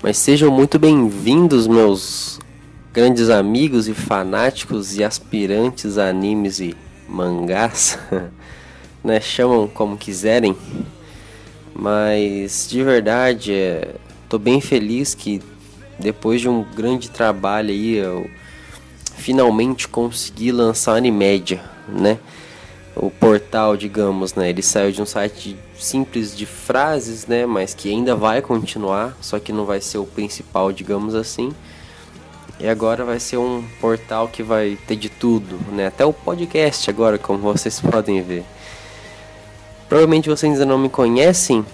Mas sejam muito bem-vindos, meus grandes amigos e fanáticos e aspirantes a animes e mangás, né? Chamam como quiserem. Mas de verdade, é, tô bem feliz que depois de um grande trabalho aí, eu finalmente consegui lançar a Animédia, né? O portal, digamos, né? Ele saiu de um site simples de frases, né? Mas que ainda vai continuar, só que não vai ser o principal, digamos assim. E agora vai ser um portal que vai ter de tudo, né? Até o podcast agora, como vocês podem ver. Provavelmente vocês ainda não me conhecem,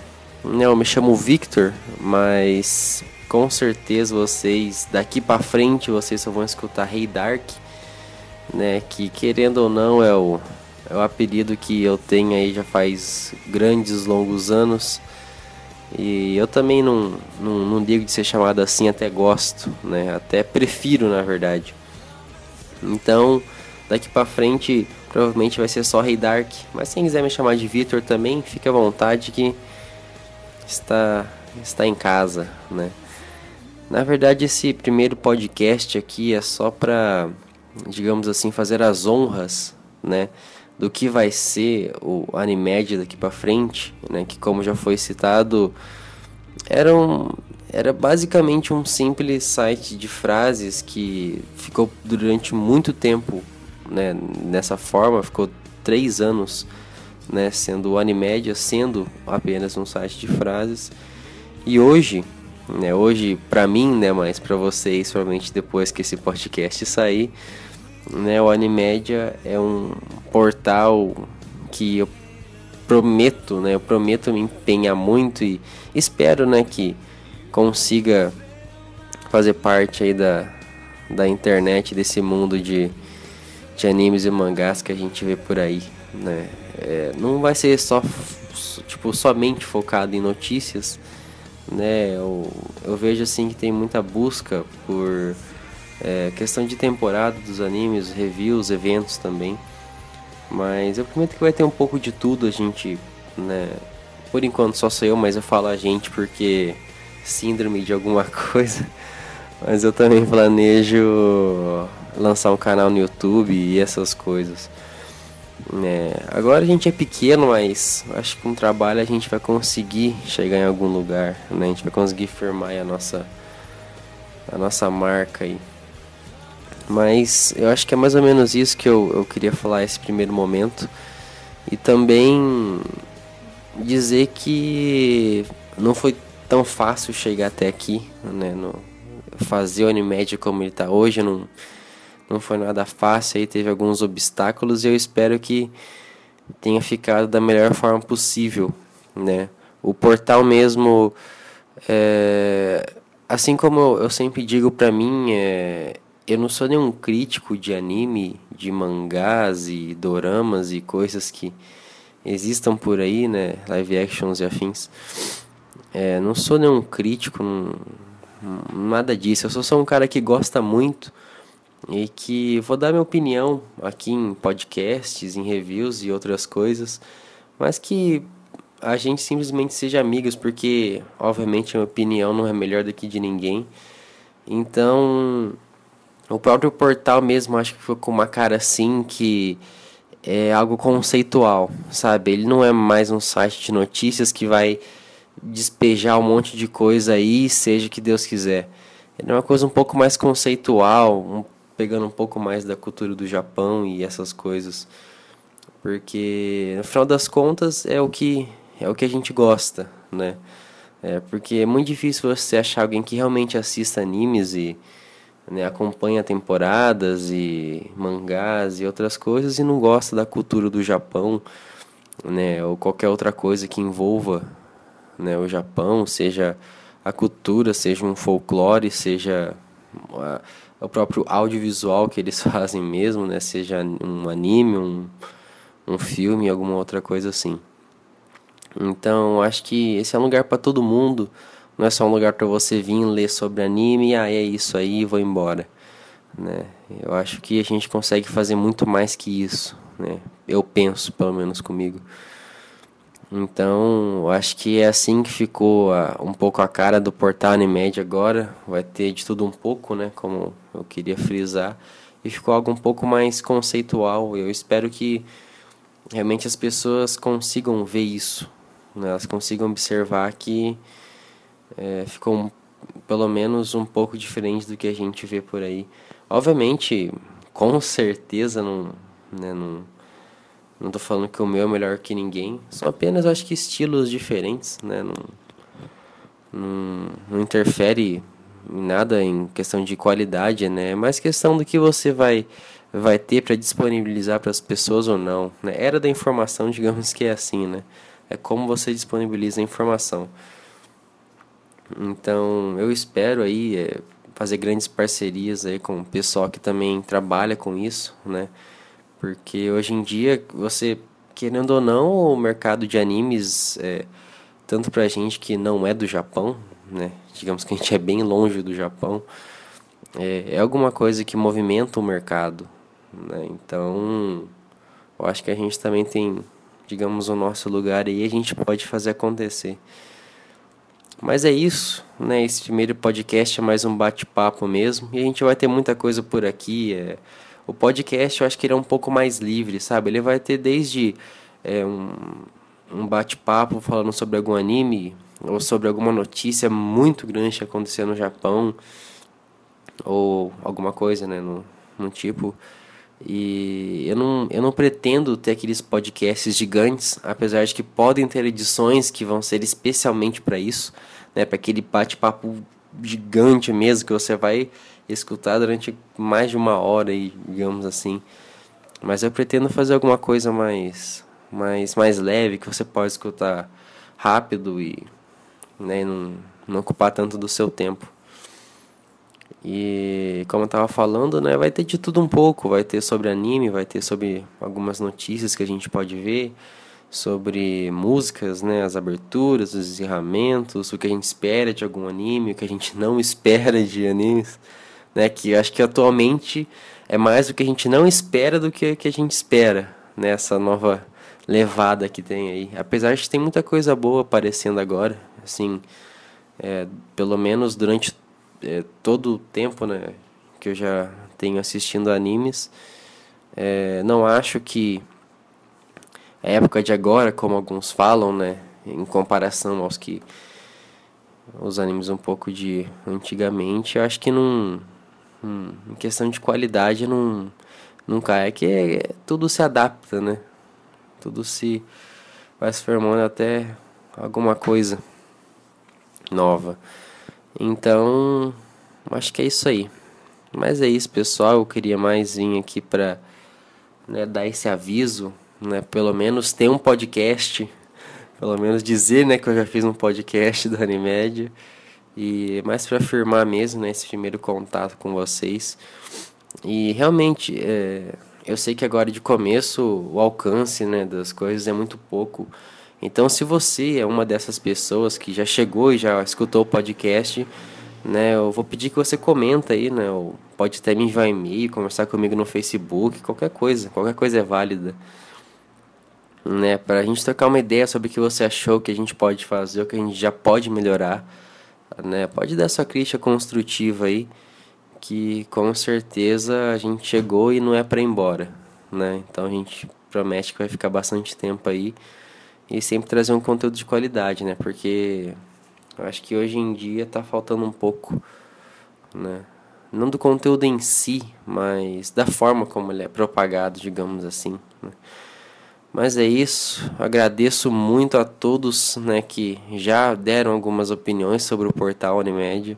né? Eu me chamo Victor, mas com certeza vocês daqui para frente vocês só vão escutar Rei hey Dark, né? Que querendo ou não é o é o apelido que eu tenho aí já faz grandes longos anos. E eu também não, não, não digo de ser chamado assim, até gosto, né? Até prefiro, na verdade. Então, daqui para frente, provavelmente vai ser só Rei Dark. Mas quem quiser me chamar de Victor também, fique à vontade que está, está em casa, né? Na verdade, esse primeiro podcast aqui é só para, digamos assim, fazer as honras, né? Do que vai ser o Animed daqui para frente, né, que como já foi citado, era, um, era basicamente um simples site de frases que ficou durante muito tempo né, nessa forma, ficou três anos né, sendo o Animédia, sendo apenas um site de frases. E hoje, né, hoje para mim, né, mas para vocês, provavelmente depois que esse podcast sair, né, o Animédia é um portal que eu prometo, né, eu prometo me empenhar muito e espero, né, que consiga fazer parte aí da, da internet, desse mundo de, de animes e mangás que a gente vê por aí, né. É, não vai ser só, tipo, somente focado em notícias, né, eu, eu vejo assim que tem muita busca por é, questão de temporada dos animes, reviews, eventos também. Mas eu prometo que vai ter um pouco de tudo, a gente, né? Por enquanto só sou eu, mas eu falo a gente porque síndrome de alguma coisa. Mas eu também planejo lançar um canal no YouTube e essas coisas. É, agora a gente é pequeno, mas acho que com trabalho a gente vai conseguir chegar em algum lugar, né? A gente vai conseguir firmar a nossa a nossa marca aí. Mas eu acho que é mais ou menos isso que eu, eu queria falar esse primeiro momento. E também dizer que não foi tão fácil chegar até aqui, né? No, fazer o Animédia como ele está hoje não, não foi nada fácil, aí teve alguns obstáculos e eu espero que tenha ficado da melhor forma possível, né? O portal mesmo, é, assim como eu, eu sempre digo para mim, é, eu não sou nenhum crítico de anime, de mangás e doramas e coisas que existam por aí, né? Live actions e afins. É, não sou nenhum crítico, não, nada disso. Eu sou só um cara que gosta muito e que vou dar minha opinião aqui em podcasts, em reviews e outras coisas, mas que a gente simplesmente seja amigos, porque obviamente a minha opinião não é melhor do que de ninguém. Então, o próprio portal mesmo acho que ficou com uma cara assim que é algo conceitual, sabe? Ele não é mais um site de notícias que vai despejar um monte de coisa aí, seja que Deus quiser. Ele é uma coisa um pouco mais conceitual, um, pegando um pouco mais da cultura do Japão e essas coisas. Porque no final das contas é o que é o que a gente gosta, né? É porque é muito difícil você achar alguém que realmente assista animes e né, acompanha temporadas e mangás e outras coisas e não gosta da cultura do Japão, né, ou qualquer outra coisa que envolva né, o Japão, seja a cultura, seja um folclore, seja o próprio audiovisual que eles fazem mesmo, né, seja um anime, um, um filme, alguma outra coisa assim. Então, acho que esse é um lugar para todo mundo não é só um lugar para você vir ler sobre anime ah, é isso aí, vou embora. Né? Eu acho que a gente consegue fazer muito mais que isso. Né? Eu penso, pelo menos comigo. Então, acho que é assim que ficou a, um pouco a cara do portal Animed agora. Vai ter de tudo um pouco, né? Como eu queria frisar. E ficou algo um pouco mais conceitual. Eu espero que realmente as pessoas consigam ver isso. Né? Elas consigam observar que é, ficou um, pelo menos um pouco diferente do que a gente vê por aí. Obviamente, com certeza não, né, não não tô falando que o meu é melhor que ninguém. São apenas, acho que, estilos diferentes, né? Não, não, não interfere em nada em questão de qualidade, né? É mais questão do que você vai vai ter para disponibilizar para as pessoas ou não. Né? Era da informação, digamos que é assim, né? É como você disponibiliza a informação. Então, eu espero aí é, fazer grandes parcerias aí com o pessoal que também trabalha com isso, né? Porque hoje em dia, você, querendo ou não, o mercado de animes, é, tanto pra gente que não é do Japão, né? Digamos que a gente é bem longe do Japão, é, é alguma coisa que movimenta o mercado, né? Então, eu acho que a gente também tem, digamos, o nosso lugar aí, a gente pode fazer acontecer. Mas é isso, né? Esse primeiro podcast é mais um bate-papo mesmo. E a gente vai ter muita coisa por aqui. É, o podcast eu acho que ele é um pouco mais livre, sabe? Ele vai ter desde é, um, um bate-papo falando sobre algum anime ou sobre alguma notícia muito grande que aconteceu no Japão ou alguma coisa, né, no, no tipo. E eu não, eu não pretendo ter aqueles podcasts gigantes, apesar de que podem ter edições que vão ser especialmente para isso, né, para aquele bate-papo gigante mesmo que você vai escutar durante mais de uma hora, digamos assim. Mas eu pretendo fazer alguma coisa mais, mais, mais leve, que você pode escutar rápido e né, não, não ocupar tanto do seu tempo. E como eu estava falando, né, vai ter de tudo um pouco, vai ter sobre anime, vai ter sobre algumas notícias que a gente pode ver, sobre músicas, né, as aberturas, os encerramentos, o que a gente espera de algum anime, o que a gente não espera de animes né? Que acho que atualmente é mais o que a gente não espera do que o que a gente espera nessa né, nova levada que tem aí. Apesar de tem muita coisa boa aparecendo agora, assim, é, pelo menos durante é, todo o tempo, né, que eu já tenho assistindo animes, é, não acho que a época de agora, como alguns falam, né, em comparação aos que os animes um pouco de antigamente, eu acho que não hum, em questão de qualidade não, cai. É que é, tudo se adapta, né? Tudo se vai se formando até alguma coisa nova. Então, acho que é isso aí. Mas é isso, pessoal. Eu queria mais vir aqui para né, dar esse aviso, né? Pelo menos ter um podcast, pelo menos dizer, né, que eu já fiz um podcast do Animédia. E mais para afirmar mesmo, né, esse primeiro contato com vocês. E realmente, é, eu sei que agora de começo o alcance né, das coisas é muito pouco. Então, se você é uma dessas pessoas que já chegou e já escutou o podcast, né, eu vou pedir que você comenta aí, né, ou pode até me enviar e-mail, conversar comigo no Facebook, qualquer coisa, qualquer coisa é válida. Né, para a gente trocar uma ideia sobre o que você achou que a gente pode fazer, o que a gente já pode melhorar né? Pode dar sua crítica construtiva aí, que com certeza a gente chegou e não é para ir embora, né? Então a gente promete que vai ficar bastante tempo aí e sempre trazer um conteúdo de qualidade, né? Porque eu acho que hoje em dia tá faltando um pouco, né? Não do conteúdo em si, mas da forma como ele é propagado, digamos assim. Né? Mas é isso. Agradeço muito a todos né, que já deram algumas opiniões sobre o portal Unimed.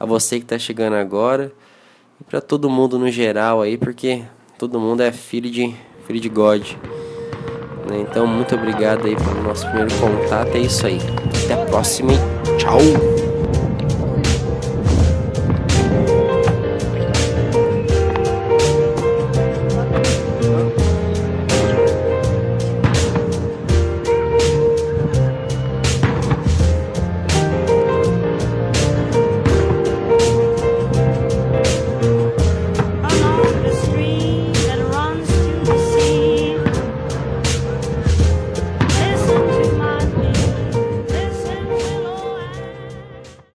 A você que está chegando agora. E para todo mundo no geral aí, porque todo mundo é filho de, filho de God. Né? Então, muito obrigado aí pelo nosso primeiro contato. É isso aí. Até a próxima e tchau!